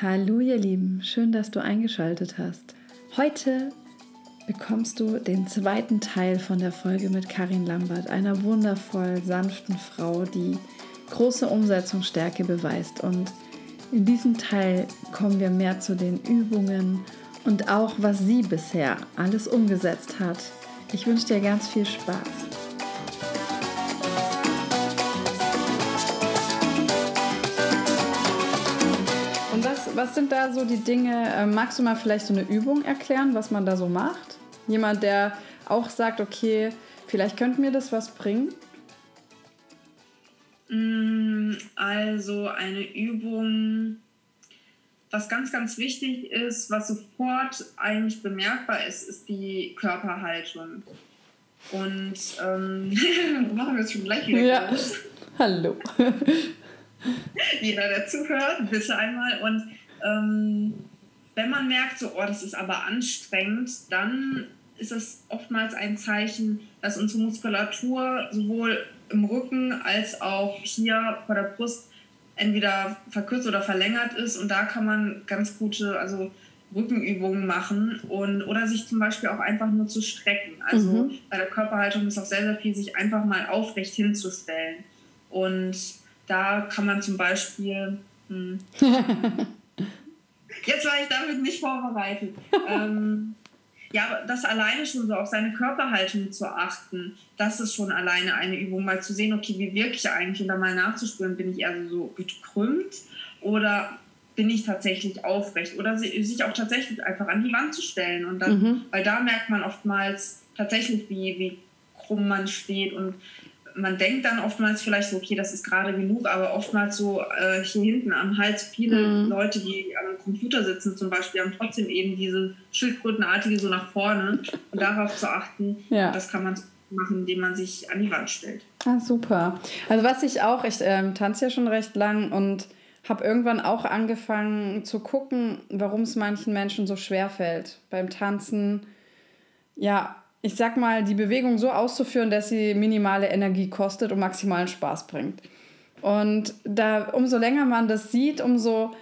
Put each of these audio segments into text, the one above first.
Hallo ihr Lieben, schön, dass du eingeschaltet hast. Heute bekommst du den zweiten Teil von der Folge mit Karin Lambert, einer wundervoll sanften Frau, die große Umsetzungsstärke beweist. Und in diesem Teil kommen wir mehr zu den Übungen und auch, was sie bisher alles umgesetzt hat. Ich wünsche dir ganz viel Spaß. Was, sind da so die Dinge? Äh, magst du mal vielleicht so eine Übung erklären, was man da so macht? Jemand, der auch sagt, okay, vielleicht könnte mir das was bringen? Mm, also eine Übung, was ganz, ganz wichtig ist, was sofort eigentlich bemerkbar ist, ist die Körperhaltung. Und ähm, machen wir es schon gleich wieder. Ja. Hallo. Jeder, der zuhört, bitte einmal. Und ähm, wenn man merkt, so, oh, das ist aber anstrengend, dann ist es oftmals ein Zeichen, dass unsere Muskulatur sowohl im Rücken als auch hier vor der Brust entweder verkürzt oder verlängert ist. Und da kann man ganz gute also Rückenübungen machen und oder sich zum Beispiel auch einfach nur zu strecken. Also mhm. bei der Körperhaltung ist auch sehr, sehr viel, sich einfach mal aufrecht hinzustellen. Und da kann man zum Beispiel. Hm, jetzt war ich damit nicht vorbereitet. ähm, ja, das alleine schon so auf seine Körperhaltung zu achten, das ist schon alleine eine Übung, mal zu sehen, okay, wie wirke ich eigentlich und dann mal nachzuspüren, bin ich eher so gekrümmt oder bin ich tatsächlich aufrecht oder sich auch tatsächlich einfach an die Wand zu stellen und dann, mhm. weil da merkt man oftmals tatsächlich, wie, wie krumm man steht und man denkt dann oftmals vielleicht so, okay, das ist gerade genug, aber oftmals so äh, hier hinten am Hals, viele mhm. Leute, die am Computer sitzen zum Beispiel, haben trotzdem eben diese Schildkrötenartige so nach vorne und darauf zu achten, ja. das kann man machen, indem man sich an die Wand stellt. Ah, super. Also was ich auch, ich ähm, tanze ja schon recht lang und habe irgendwann auch angefangen zu gucken, warum es manchen Menschen so schwer fällt beim Tanzen. Ja, ich sag mal, die Bewegung so auszuführen, dass sie minimale Energie kostet und maximalen Spaß bringt. Und da, umso länger man das sieht, umso,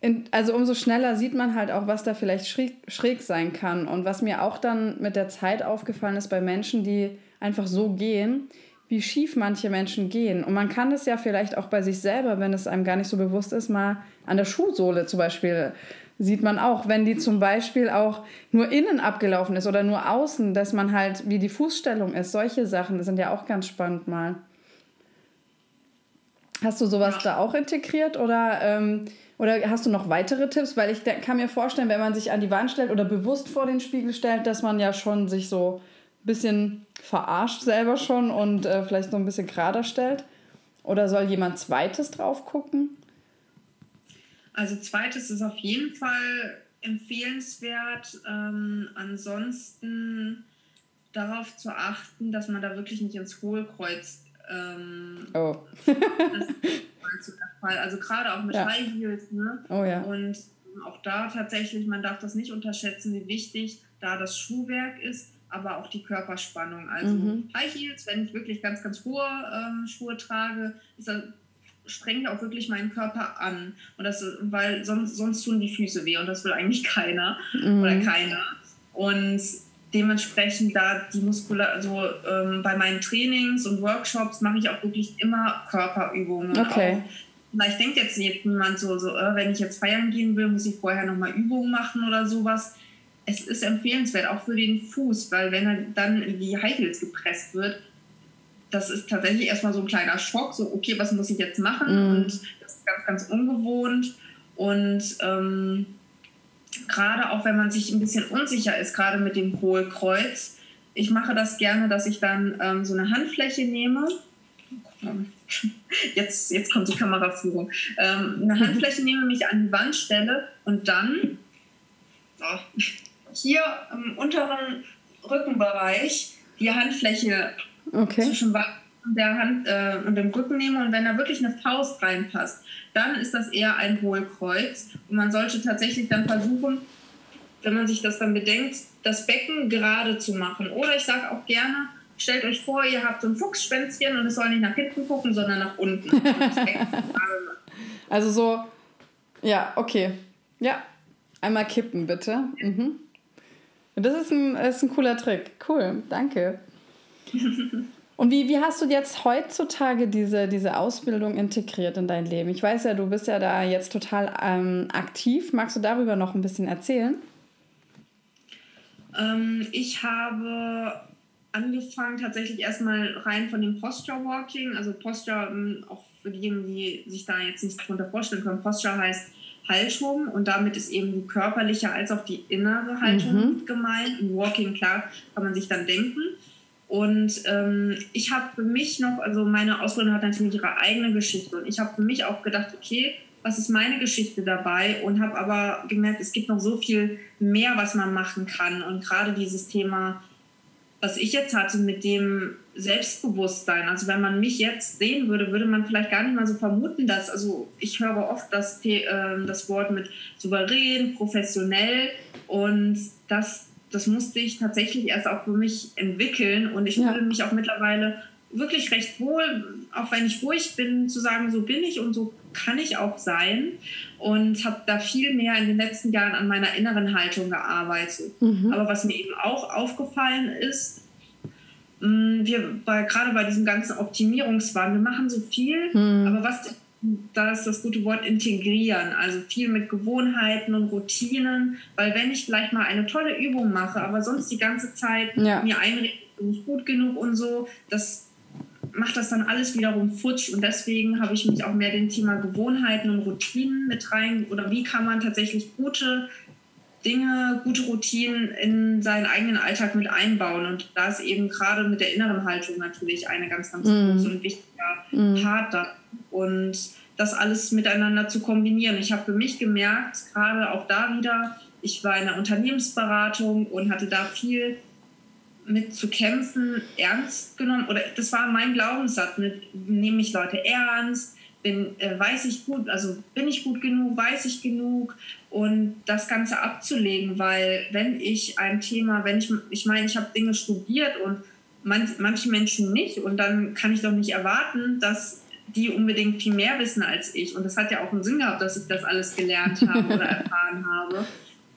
in, also umso schneller sieht man halt auch, was da vielleicht schräg, schräg sein kann. Und was mir auch dann mit der Zeit aufgefallen ist bei Menschen, die einfach so gehen, wie schief manche Menschen gehen. Und man kann das ja vielleicht auch bei sich selber, wenn es einem gar nicht so bewusst ist, mal an der Schuhsohle zum Beispiel sieht man auch, wenn die zum Beispiel auch nur innen abgelaufen ist oder nur außen, dass man halt, wie die Fußstellung ist, solche Sachen, das sind ja auch ganz spannend mal. Hast du sowas ja. da auch integriert oder, ähm, oder hast du noch weitere Tipps? Weil ich kann mir vorstellen, wenn man sich an die Wand stellt oder bewusst vor den Spiegel stellt, dass man ja schon sich so ein bisschen verarscht selber schon und äh, vielleicht so ein bisschen gerader stellt. Oder soll jemand zweites drauf gucken? Also zweites ist auf jeden Fall empfehlenswert. Ähm, ansonsten darauf zu achten, dass man da wirklich nicht ins Hohlkreuz. Ähm, oh. also gerade auch mit ja. High Heels. Ne? Oh ja. Und auch da tatsächlich, man darf das nicht unterschätzen, wie wichtig da das Schuhwerk ist, aber auch die Körperspannung. Also mhm. High Heels, wenn ich wirklich ganz, ganz hohe ähm, Schuhe trage, ist ich auch wirklich meinen Körper an. Und das, weil sonst, sonst tun die Füße weh und das will eigentlich keiner mhm. oder keiner. Und dementsprechend da die Muskulatur, also ähm, bei meinen Trainings und Workshops mache ich auch wirklich immer Körperübungen. Okay. vielleicht denkt jetzt jemand so, so äh, wenn ich jetzt feiern gehen will, muss ich vorher nochmal Übungen machen oder sowas. Es ist empfehlenswert, auch für den Fuß, weil wenn er dann in die High Heels gepresst wird, das ist tatsächlich erstmal so ein kleiner Schock, so, okay, was muss ich jetzt machen? Mm. Und das ist ganz, ganz ungewohnt. Und ähm, gerade auch wenn man sich ein bisschen unsicher ist, gerade mit dem Hohlkreuz, ich mache das gerne, dass ich dann ähm, so eine Handfläche nehme. Jetzt, jetzt kommt die Kameraführung. Ähm, eine Handfläche nehme, mich an die Wand stelle und dann oh, hier im unteren Rückenbereich die Handfläche okay. zwischen der Hand äh, und dem Rücken nehme und wenn da wirklich eine Faust reinpasst, dann ist das eher ein Hohlkreuz und man sollte tatsächlich dann versuchen, wenn man sich das dann bedenkt, das Becken gerade zu machen. Oder ich sage auch gerne, stellt euch vor, ihr habt so ein Fuchsschwänzchen und es soll nicht nach hinten gucken, sondern nach unten. also so, ja, okay. Ja, einmal kippen bitte. Mhm. Das ist ein, ist ein cooler Trick. Cool, danke. Und wie, wie hast du jetzt heutzutage diese, diese Ausbildung integriert in dein Leben? Ich weiß ja, du bist ja da jetzt total ähm, aktiv. Magst du darüber noch ein bisschen erzählen? Ähm, ich habe angefangen tatsächlich erstmal rein von dem Posture Walking. Also Posture, ähm, auch für diejenigen, die sich da jetzt nicht darunter vorstellen können, Posture heißt Haltung und damit ist eben die körperliche als auch die innere Haltung mhm. gemeint. Im Walking, klar, kann man sich dann denken. Und ähm, ich habe für mich noch, also meine Ausbildung hat natürlich ihre eigene Geschichte. Und ich habe für mich auch gedacht, okay, was ist meine Geschichte dabei? Und habe aber gemerkt, es gibt noch so viel mehr, was man machen kann. Und gerade dieses Thema, was ich jetzt hatte mit dem Selbstbewusstsein, also wenn man mich jetzt sehen würde, würde man vielleicht gar nicht mal so vermuten, dass, also ich höre oft das, äh, das Wort mit souverän, professionell. Und das das musste ich tatsächlich erst auch für mich entwickeln und ich ja. fühle mich auch mittlerweile wirklich recht wohl, auch wenn ich ruhig bin, zu sagen, so bin ich und so kann ich auch sein und habe da viel mehr in den letzten Jahren an meiner inneren Haltung gearbeitet. Mhm. Aber was mir eben auch aufgefallen ist, mm, wir bei, gerade bei diesem ganzen Optimierungswahn, wir machen so viel, mhm. aber was da ist das gute Wort integrieren, also viel mit Gewohnheiten und Routinen, weil wenn ich vielleicht mal eine tolle Übung mache, aber sonst die ganze Zeit ja. mir einrede, bin ich gut genug und so, das macht das dann alles wiederum futsch und deswegen habe ich mich auch mehr dem Thema Gewohnheiten und Routinen mit rein oder wie kann man tatsächlich gute Dinge, gute Routinen in seinen eigenen Alltag mit einbauen. Und da ist eben gerade mit der inneren Haltung natürlich eine ganz, ganz mm. große und wichtiger mm. Part da. Und das alles miteinander zu kombinieren. Ich habe für mich gemerkt, gerade auch da wieder, ich war in der Unternehmensberatung und hatte da viel mit zu kämpfen, ernst genommen. Oder das war mein Glaubenssatz mit, nehme ich Leute ernst, bin, äh, weiß ich gut, also bin ich gut genug, weiß ich genug und das Ganze abzulegen, weil wenn ich ein Thema, wenn ich, ich meine, ich habe Dinge studiert und man, manche Menschen nicht und dann kann ich doch nicht erwarten, dass die unbedingt viel mehr wissen als ich. Und das hat ja auch einen Sinn gehabt, dass ich das alles gelernt habe oder erfahren habe.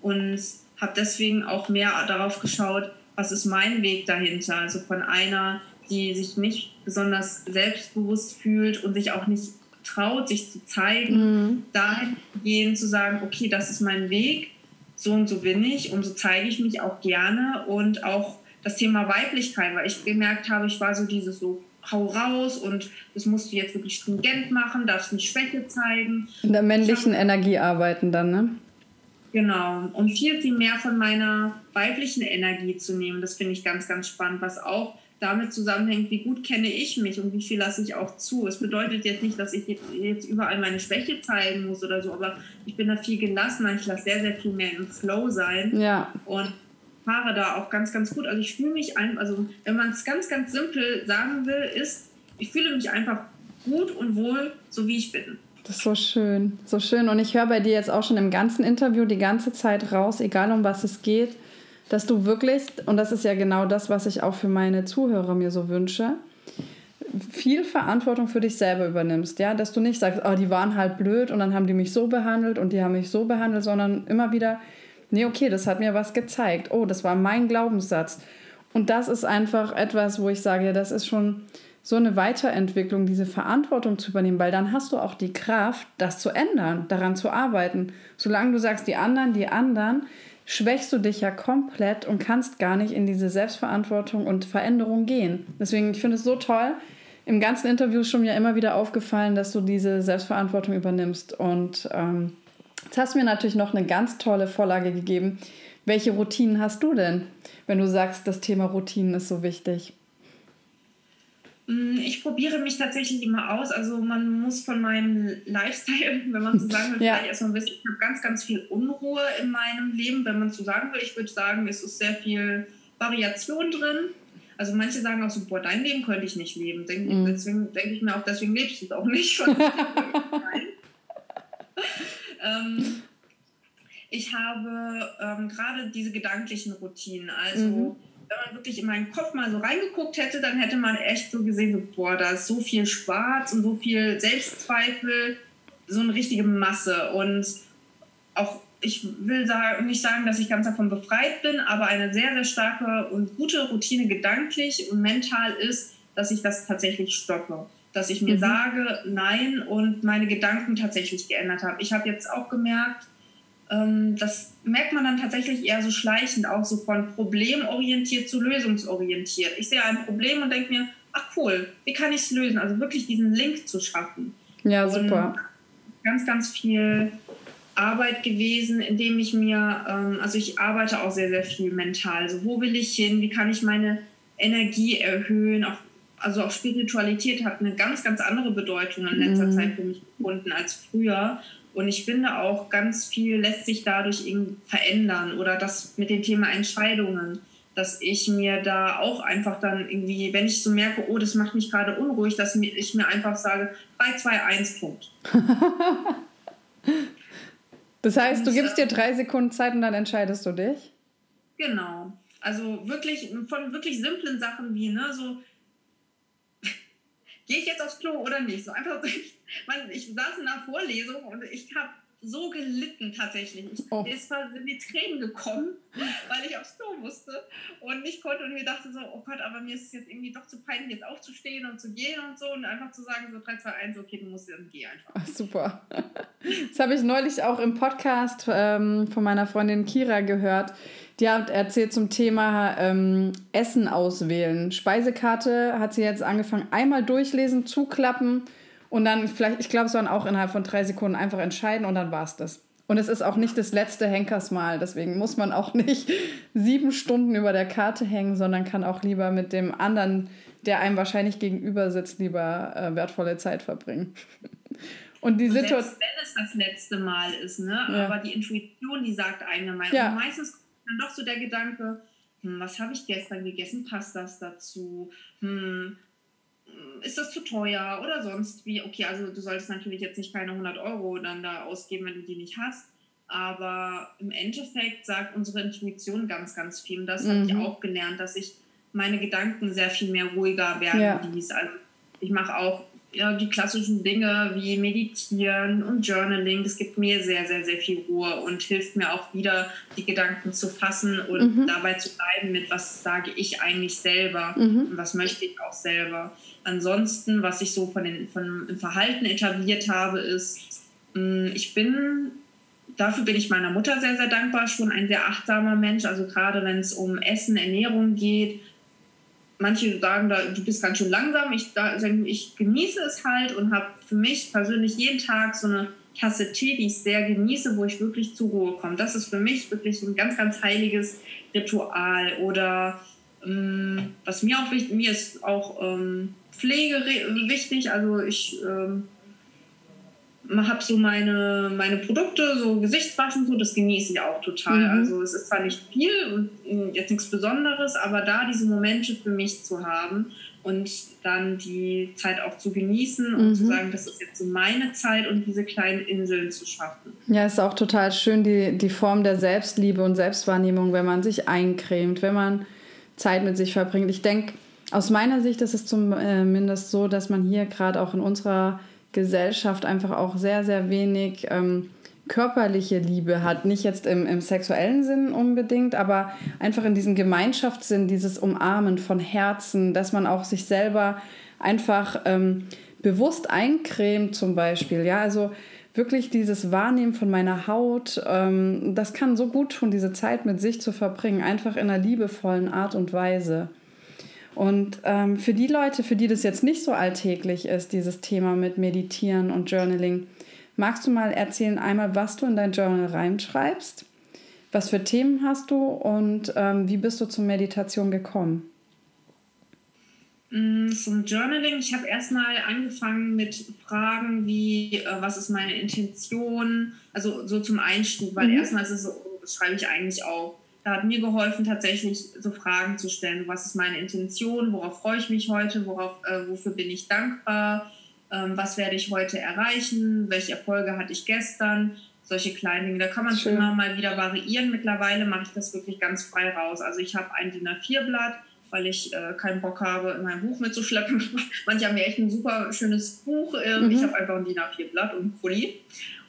Und habe deswegen auch mehr darauf geschaut, was ist mein Weg dahinter, also von einer, die sich nicht besonders selbstbewusst fühlt und sich auch nicht traut, sich zu zeigen, mhm. dahingehend zu sagen, okay, das ist mein Weg, so und so bin ich und so zeige ich mich auch gerne. Und auch das Thema Weiblichkeit, weil ich gemerkt habe, ich war so dieses so, hau raus und das musst du jetzt wirklich stringent machen, darfst nicht Schwäche zeigen. In der männlichen hab, Energie arbeiten dann, ne? Genau, um viel, viel mehr von meiner weiblichen Energie zu nehmen. Das finde ich ganz, ganz spannend, was auch damit zusammenhängt, wie gut kenne ich mich und wie viel lasse ich auch zu. Es bedeutet jetzt nicht, dass ich jetzt überall meine Schwäche zeigen muss oder so, aber ich bin da viel gelassener. Ich lasse sehr, sehr viel mehr im Flow sein. Ja. Und fahre da auch ganz, ganz gut. Also ich fühle mich ein, also wenn man es ganz, ganz simpel sagen will, ist, ich fühle mich einfach gut und wohl, so wie ich bin. Das ist so schön, so schön. Und ich höre bei dir jetzt auch schon im ganzen Interview die ganze Zeit raus, egal um was es geht, dass du wirklich, und das ist ja genau das, was ich auch für meine Zuhörer mir so wünsche, viel Verantwortung für dich selber übernimmst, ja, dass du nicht sagst, oh, die waren halt blöd und dann haben die mich so behandelt und die haben mich so behandelt, sondern immer wieder, nee, okay, das hat mir was gezeigt. Oh, das war mein Glaubenssatz. Und das ist einfach etwas, wo ich sage, ja, das ist schon so eine Weiterentwicklung, diese Verantwortung zu übernehmen, weil dann hast du auch die Kraft, das zu ändern, daran zu arbeiten. Solange du sagst, die anderen, die anderen, schwächst du dich ja komplett und kannst gar nicht in diese Selbstverantwortung und Veränderung gehen. Deswegen, ich finde es so toll. Im ganzen Interview ist schon mir immer wieder aufgefallen, dass du diese Selbstverantwortung übernimmst. Und ähm, jetzt hast du mir natürlich noch eine ganz tolle Vorlage gegeben. Welche Routinen hast du denn, wenn du sagst, das Thema Routinen ist so wichtig? Mm, ich probiere mich tatsächlich immer aus. Also man muss von meinem Lifestyle, wenn man so sagen will, ja. vielleicht erstmal wissen, ich habe ganz, ganz viel Unruhe in meinem Leben. Wenn man so sagen will, ich würde sagen, es ist sehr viel Variation drin. Also manche sagen auch so, boah, dein Leben könnte ich nicht leben. Mm. Deswegen denke ich mir auch, deswegen lebst du es auch nicht. ähm, ich habe ähm, gerade diese gedanklichen Routinen. Also mhm wenn man wirklich in meinen Kopf mal so reingeguckt hätte, dann hätte man echt so gesehen, so, boah, da ist so viel Schwarz und so viel Selbstzweifel, so eine richtige Masse. Und auch, ich will sagen, nicht sagen, dass ich ganz davon befreit bin, aber eine sehr, sehr starke und gute Routine gedanklich und mental ist, dass ich das tatsächlich stoppe. Dass ich mir mhm. sage, nein und meine Gedanken tatsächlich geändert habe. Ich habe jetzt auch gemerkt, ähm, das merkt man dann tatsächlich eher so schleichend, auch so von problemorientiert zu lösungsorientiert. Ich sehe ein Problem und denke mir, ach cool, wie kann ich es lösen? Also wirklich diesen Link zu schaffen. Ja, super. Und ganz, ganz viel Arbeit gewesen, indem ich mir, ähm, also ich arbeite auch sehr, sehr viel mental. Also wo will ich hin? Wie kann ich meine Energie erhöhen? Auch, also auch Spiritualität hat eine ganz, ganz andere Bedeutung in letzter mhm. Zeit für mich gefunden als früher. Und ich finde auch ganz viel lässt sich dadurch verändern oder das mit dem Thema Entscheidungen dass ich mir da auch einfach dann irgendwie, wenn ich so merke, oh, das macht mich gerade unruhig, dass ich mir einfach sage, 3, 2, 1, Punkt. das heißt, du gibst dir drei Sekunden Zeit und dann entscheidest du dich? Genau. Also wirklich von wirklich simplen Sachen wie, ne, so, gehe ich jetzt aufs Klo oder nicht? So einfach, ich, ich saß in einer Vorlesung und ich habe so gelitten tatsächlich. Ich, oh. Ist fast in die Tränen gekommen, weil ich aufs Klo musste und nicht konnte und mir dachte so, oh Gott, aber mir ist es jetzt irgendwie doch zu peinlich, jetzt aufzustehen und zu gehen und so und einfach zu sagen, so 3, 2, 1, okay, du musst dann geh einfach. Ach, super. Das habe ich neulich auch im Podcast ähm, von meiner Freundin Kira gehört. Die hat erzählt zum Thema ähm, Essen auswählen. Speisekarte hat sie jetzt angefangen, einmal durchlesen, zuklappen und dann vielleicht, ich glaube, es waren auch innerhalb von drei Sekunden einfach entscheiden und dann war es das. Und es ist auch nicht das letzte Henkersmal, deswegen muss man auch nicht sieben Stunden über der Karte hängen, sondern kann auch lieber mit dem anderen, der einem wahrscheinlich gegenüber sitzt, lieber äh, wertvolle Zeit verbringen. Und die Situation. Selbst wenn es das letzte Mal ist, ne? Ja. Aber die Intuition, die sagt eine Meinung. Ja. Und meistens kommt dann doch so der Gedanke, hm, was habe ich gestern gegessen? Passt das dazu? Hm, ist das zu teuer oder sonst wie? Okay, also du solltest natürlich jetzt nicht keine 100 Euro dann da ausgeben, wenn du die nicht hast. Aber im Endeffekt sagt unsere Intuition ganz, ganz viel. Und das mhm. habe ich auch gelernt, dass ich meine Gedanken sehr viel mehr ruhiger werden ja. ließ. Also ich mache auch ja, die klassischen Dinge wie Meditieren und Journaling. Das gibt mir sehr, sehr, sehr viel Ruhe und hilft mir auch wieder, die Gedanken zu fassen und mhm. dabei zu bleiben mit, was sage ich eigentlich selber mhm. und was möchte ich auch selber. Ansonsten, was ich so von den, von dem Verhalten etabliert habe, ist, mm, ich bin, dafür bin ich meiner Mutter sehr, sehr dankbar, schon ein sehr achtsamer Mensch. Also gerade wenn es um Essen, Ernährung geht, manche sagen, da, du bist ganz schön langsam. Ich, da, ich genieße es halt und habe für mich persönlich jeden Tag so eine Tasse Tee, die ich sehr genieße, wo ich wirklich zur Ruhe komme. Das ist für mich wirklich ein ganz, ganz heiliges Ritual. Oder ähm, was mir auch wichtig, mir ist auch ähm, Pflege wichtig. Also ich ähm, habe so meine, meine Produkte, so Gesichtswaschen, so, das genieße ich auch total. Mhm. Also es ist zwar nicht viel und äh, jetzt nichts Besonderes, aber da diese Momente für mich zu haben und dann die Zeit auch zu genießen und mhm. zu sagen, das ist jetzt so meine Zeit und diese kleinen Inseln zu schaffen. Ja, ist auch total schön, die, die Form der Selbstliebe und Selbstwahrnehmung, wenn man sich eincremt, wenn man Zeit mit sich verbringt. Ich denke, aus meiner Sicht ist es zumindest so, dass man hier gerade auch in unserer Gesellschaft einfach auch sehr, sehr wenig ähm, körperliche Liebe hat. Nicht jetzt im, im sexuellen Sinn unbedingt, aber einfach in diesem Gemeinschaftssinn, dieses Umarmen von Herzen, dass man auch sich selber einfach ähm, bewusst eincremt zum Beispiel. Ja, also wirklich dieses Wahrnehmen von meiner Haut, ähm, das kann so gut tun, diese Zeit mit sich zu verbringen, einfach in einer liebevollen Art und Weise. Und ähm, für die Leute, für die das jetzt nicht so alltäglich ist, dieses Thema mit Meditieren und Journaling, magst du mal erzählen einmal, was du in dein Journal reinschreibst? Was für Themen hast du und ähm, wie bist du zur Meditation gekommen? Mm, zum Journaling, ich habe erstmal angefangen mit Fragen wie, äh, was ist meine Intention, also so zum Einstieg, weil mhm. erstmal ist es so, schreibe ich eigentlich auch da hat mir geholfen, tatsächlich so Fragen zu stellen. Was ist meine Intention? Worauf freue ich mich heute? Worauf, äh, wofür bin ich dankbar? Ähm, was werde ich heute erreichen? Welche Erfolge hatte ich gestern? Solche kleinen Dinge. Da kann man schon immer mal wieder variieren. Mittlerweile mache ich das wirklich ganz frei raus. Also ich habe ein DIN A4-Blatt, weil ich äh, keinen Bock habe, in mein Buch mitzuschleppen. Manche haben ja echt ein super schönes Buch. Ähm, mhm. Ich habe einfach ein DIN A4-Blatt und ein Pulli.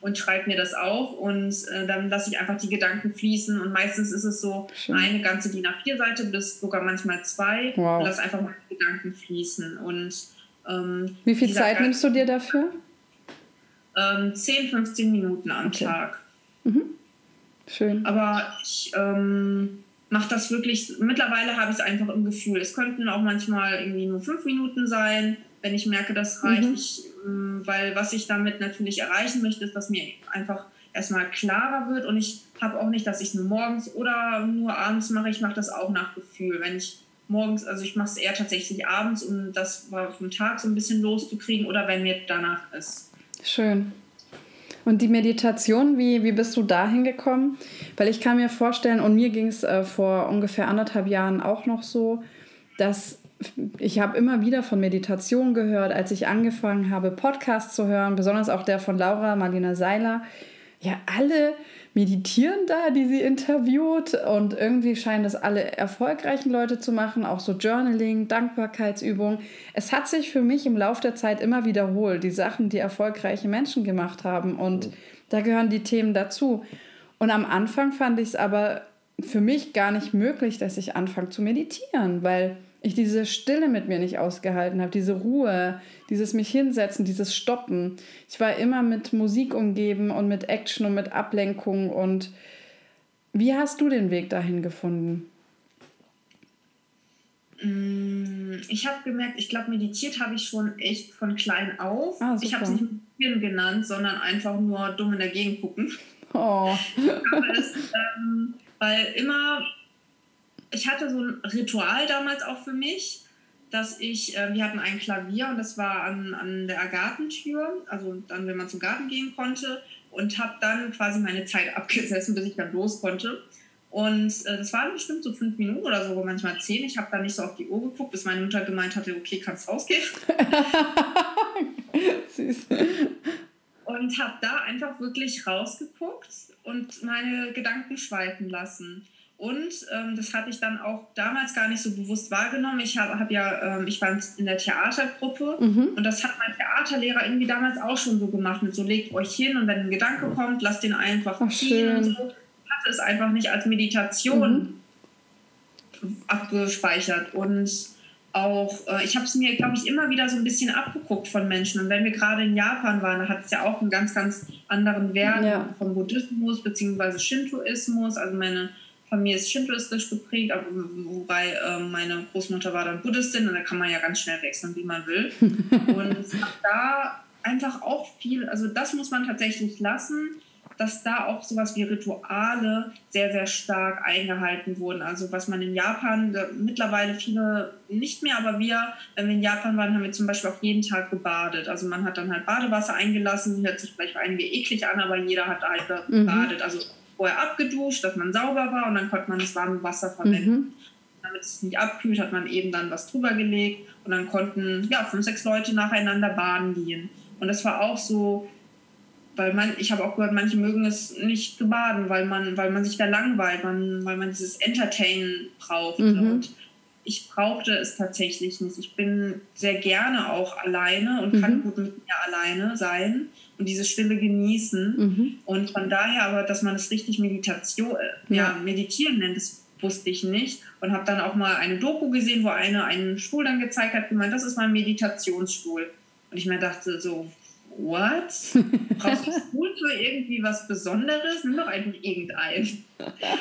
Und schreibe mir das auf und äh, dann lasse ich einfach die Gedanken fließen und meistens ist es so Schön. eine ganze DIN A4-Seite bis sogar manchmal zwei wow. und lasse einfach mal die Gedanken fließen und ähm, Wie viel Zeit nimmst du dir dafür? Ähm, 10, 15 Minuten am okay. Tag. Mhm. Schön. Aber ich ähm, mache das wirklich, mittlerweile habe ich es einfach im Gefühl. Es könnten auch manchmal irgendwie nur fünf Minuten sein, wenn ich merke, das reicht. Mhm. Ich, ähm, weil was ich damit natürlich erreichen möchte, ist, dass mir einfach erstmal klarer wird und ich habe auch nicht, dass ich nur morgens oder nur abends mache. Ich mache das auch nach Gefühl. Wenn ich morgens, also ich mache es eher tatsächlich abends, um das vom Tag so ein bisschen loszukriegen oder wenn mir danach ist. Schön. Und die Meditation, wie, wie bist du da hingekommen? Weil ich kann mir vorstellen, und mir ging es äh, vor ungefähr anderthalb Jahren auch noch so, dass ich habe immer wieder von Meditation gehört, als ich angefangen habe, Podcasts zu hören, besonders auch der von Laura Marlina Seiler. Ja, alle meditieren da, die sie interviewt und irgendwie scheinen das alle erfolgreichen Leute zu machen, auch so Journaling, Dankbarkeitsübungen. Es hat sich für mich im Laufe der Zeit immer wiederholt, die Sachen, die erfolgreiche Menschen gemacht haben und da gehören die Themen dazu. Und am Anfang fand ich es aber für mich gar nicht möglich, dass ich anfange zu meditieren, weil ich diese Stille mit mir nicht ausgehalten habe, diese Ruhe, dieses mich hinsetzen, dieses Stoppen. Ich war immer mit Musik umgeben und mit Action und mit Ablenkung. Und wie hast du den Weg dahin gefunden? Mm, ich habe gemerkt, ich glaube, meditiert habe ich schon echt von klein auf. Ah, ich habe es nicht meditieren genannt, sondern einfach nur dumm in der Gegend gucken. Oh. es, ähm, weil immer ich hatte so ein Ritual damals auch für mich, dass ich, äh, wir hatten ein Klavier und das war an, an der Gartentür, also dann, wenn man zum Garten gehen konnte und habe dann quasi meine Zeit abgesessen, bis ich dann los konnte. Und äh, das waren bestimmt so fünf Minuten oder so, manchmal zehn. Ich habe da nicht so auf die Uhr geguckt, bis meine Mutter gemeint hatte, okay, kannst rausgehen. Süß. Und habe da einfach wirklich rausgeguckt und meine Gedanken schweifen lassen. Und ähm, das hatte ich dann auch damals gar nicht so bewusst wahrgenommen. Ich habe hab ja, ähm, ich war in der Theatergruppe mhm. und das hat mein Theaterlehrer irgendwie damals auch schon so gemacht mit so legt euch hin und wenn ein Gedanke kommt, lasst den einfach Ach, ziehen schön. und so. Ich hatte es einfach nicht als Meditation mhm. abgespeichert und auch, äh, ich habe es mir, glaube ich, immer wieder so ein bisschen abgeguckt von Menschen. Und wenn wir gerade in Japan waren, da hat es ja auch einen ganz, ganz anderen Wert ja. vom Buddhismus bzw. Shintoismus. Also meine Familie ist shintoistisch geprägt, aber, wobei äh, meine Großmutter war dann Buddhistin und da kann man ja ganz schnell wechseln, wie man will. und da einfach auch viel, also das muss man tatsächlich lassen, dass da auch sowas wie Rituale sehr, sehr stark eingehalten wurden. Also was man in Japan, mittlerweile viele nicht mehr, aber wir, wenn wir in Japan waren, haben wir zum Beispiel auch jeden Tag gebadet. Also man hat dann halt Badewasser eingelassen, hört sich vielleicht einige eklig an, aber jeder hat halt gebadet. Mhm. Also vorher abgeduscht, dass man sauber war und dann konnte man das warme Wasser verwenden. Mhm. Damit es nicht abkühlt, hat man eben dann was drüber gelegt und dann konnten ja fünf, sechs Leute nacheinander baden gehen. Und das war auch so, weil man, ich habe auch gehört, manche mögen es nicht zu baden, weil man, weil man sich da langweilt, man, weil man dieses Entertainen braucht. Mhm. Und ich brauchte es tatsächlich nicht. Ich bin sehr gerne auch alleine und mhm. kann gut mit mir alleine sein und diese Stille genießen. Mhm. Und von daher aber, dass man es richtig Meditation, äh, ja. ja, meditieren nennt, das wusste ich nicht. Und habe dann auch mal eine Doku gesehen, wo eine einen Stuhl dann gezeigt hat, gemeint, das ist mein Meditationsstuhl. Und ich mir dachte so, what? Brauchst du Stuhl für irgendwie was Besonderes? Nimm doch einfach irgendeinen.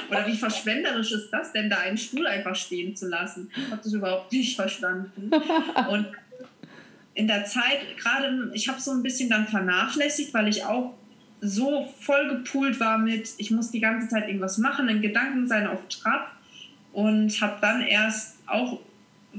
Oder wie verschwenderisch ist das denn, da einen Stuhl einfach stehen zu lassen? Ich habe das überhaupt nicht verstanden. Und in der Zeit, gerade, ich habe so ein bisschen dann vernachlässigt, weil ich auch so voll gepoolt war mit, ich muss die ganze Zeit irgendwas machen, in Gedanken sein auf Trab und habe dann erst auch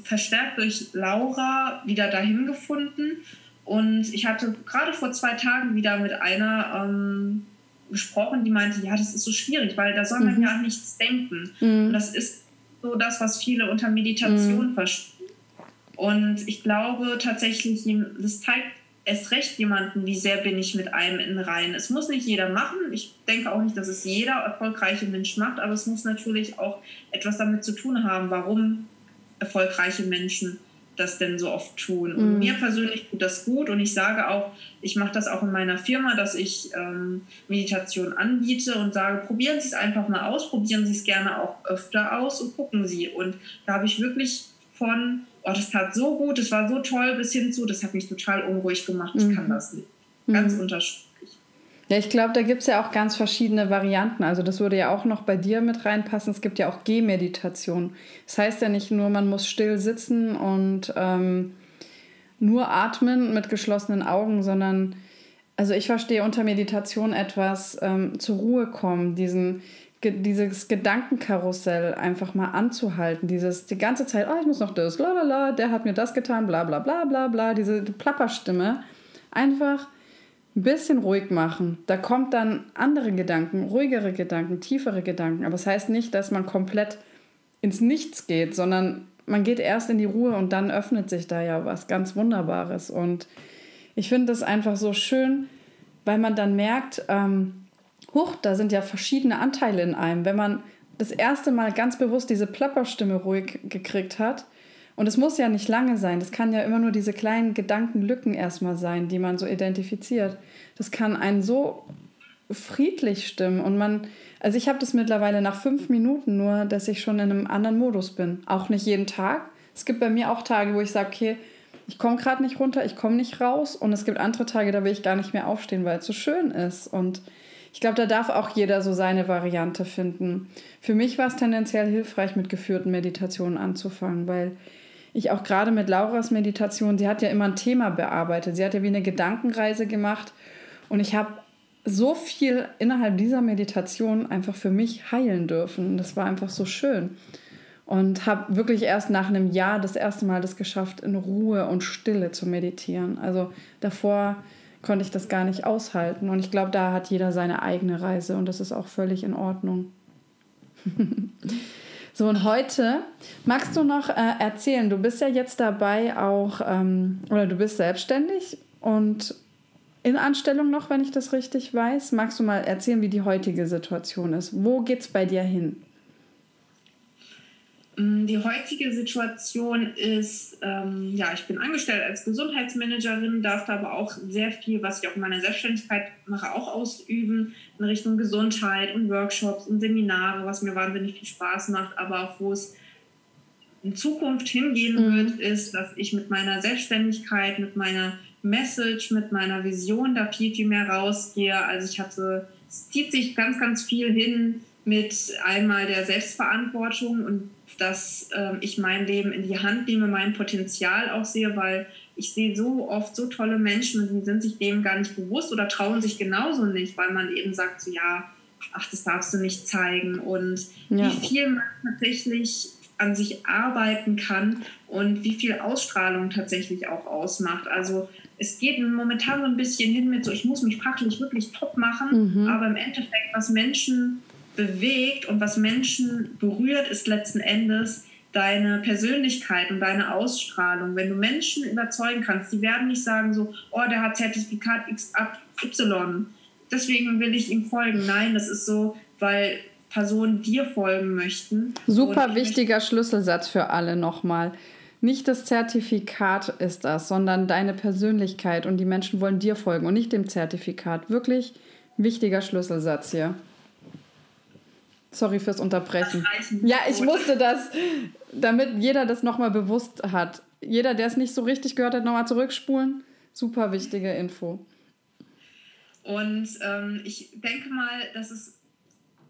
verstärkt durch Laura wieder dahin gefunden. Und ich hatte gerade vor zwei Tagen wieder mit einer ähm, gesprochen, die meinte, ja, das ist so schwierig, weil da soll man mhm. ja nichts denken. Mhm. Und das ist so das, was viele unter Meditation mhm. verstehen und ich glaube tatsächlich, das zeigt erst recht jemanden, wie sehr bin ich mit einem in Reihen. Es muss nicht jeder machen. Ich denke auch nicht, dass es jeder erfolgreiche Mensch macht, aber es muss natürlich auch etwas damit zu tun haben, warum erfolgreiche Menschen das denn so oft tun. Und mhm. mir persönlich tut das gut und ich sage auch, ich mache das auch in meiner Firma, dass ich ähm, Meditation anbiete und sage, probieren Sie es einfach mal aus, probieren Sie es gerne auch öfter aus und gucken Sie. Und da habe ich wirklich von, oh, das tat so gut, das war so toll, bis hin zu, das hat mich total unruhig gemacht, ich mhm. kann das nicht. Ganz mhm. unterschiedlich. Ja, ich glaube, da gibt es ja auch ganz verschiedene Varianten. Also das würde ja auch noch bei dir mit reinpassen. Es gibt ja auch Gehmeditation. Das heißt ja nicht nur, man muss still sitzen und ähm, nur atmen mit geschlossenen Augen, sondern also ich verstehe unter Meditation etwas ähm, zur Ruhe kommen, diesen dieses Gedankenkarussell einfach mal anzuhalten, dieses die ganze Zeit, oh, ich muss noch das, lalala, der hat mir das getan, bla bla bla bla bla, diese Plapperstimme, einfach ein bisschen ruhig machen. Da kommt dann andere Gedanken, ruhigere Gedanken, tiefere Gedanken. Aber es das heißt nicht, dass man komplett ins Nichts geht, sondern man geht erst in die Ruhe und dann öffnet sich da ja was ganz Wunderbares. Und ich finde das einfach so schön, weil man dann merkt, ähm, huch, da sind ja verschiedene Anteile in einem. Wenn man das erste Mal ganz bewusst diese Plapperstimme ruhig gekriegt hat, und es muss ja nicht lange sein. Das kann ja immer nur diese kleinen Gedankenlücken erstmal sein, die man so identifiziert. Das kann einen so friedlich stimmen. Und man, also ich habe das mittlerweile nach fünf Minuten nur, dass ich schon in einem anderen Modus bin. Auch nicht jeden Tag. Es gibt bei mir auch Tage, wo ich sage, okay, ich komme gerade nicht runter, ich komme nicht raus. Und es gibt andere Tage, da will ich gar nicht mehr aufstehen, weil es so schön ist. Und ich glaube, da darf auch jeder so seine Variante finden. Für mich war es tendenziell hilfreich, mit geführten Meditationen anzufangen, weil ich auch gerade mit Lauras Meditation, sie hat ja immer ein Thema bearbeitet. Sie hat ja wie eine Gedankenreise gemacht. Und ich habe so viel innerhalb dieser Meditation einfach für mich heilen dürfen. Das war einfach so schön. Und habe wirklich erst nach einem Jahr das erste Mal das geschafft, in Ruhe und Stille zu meditieren. Also davor konnte ich das gar nicht aushalten. Und ich glaube, da hat jeder seine eigene Reise und das ist auch völlig in Ordnung. So, und heute magst du noch äh, erzählen, du bist ja jetzt dabei auch, ähm, oder du bist selbstständig und in Anstellung noch, wenn ich das richtig weiß. Magst du mal erzählen, wie die heutige Situation ist? Wo geht es bei dir hin? Mm, die heutige Situation ist, ähm, ja, ich bin angestellt als Gesundheitsmanagerin, darf da aber auch sehr viel, was ich auch in meiner Selbstständigkeit mache, auch ausüben in Richtung Gesundheit und Workshops und Seminare, was mir wahnsinnig viel Spaß macht, aber auch wo es in Zukunft hingehen mhm. wird, ist, dass ich mit meiner Selbstständigkeit, mit meiner Message, mit meiner Vision da viel, viel mehr rausgehe. Also ich hatte, es zieht sich ganz, ganz viel hin mit einmal der Selbstverantwortung und dass äh, ich mein Leben in die Hand nehme, mein Potenzial auch sehe, weil ich sehe so oft so tolle Menschen und die sind sich dem gar nicht bewusst oder trauen sich genauso nicht, weil man eben sagt, so ja, ach, das darfst du nicht zeigen und ja. wie viel man tatsächlich an sich arbeiten kann und wie viel Ausstrahlung tatsächlich auch ausmacht. Also es geht momentan so ein bisschen hin mit so, ich muss mich fachlich wirklich top machen, mhm. aber im Endeffekt, was Menschen bewegt und was Menschen berührt, ist letzten Endes deine Persönlichkeit und deine Ausstrahlung. Wenn du Menschen überzeugen kannst, die werden nicht sagen so, oh, der hat Zertifikat XY, deswegen will ich ihm folgen. Nein, das ist so, weil Personen dir folgen möchten. Super wichtiger Schlüsselsatz für alle nochmal. Nicht das Zertifikat ist das, sondern deine Persönlichkeit und die Menschen wollen dir folgen und nicht dem Zertifikat. Wirklich wichtiger Schlüsselsatz hier. Sorry fürs Unterbrechen. Ja, ich musste das, damit jeder das nochmal bewusst hat. Jeder, der es nicht so richtig gehört hat, nochmal zurückspulen. Super wichtige Info. Und ähm, ich denke mal, dass es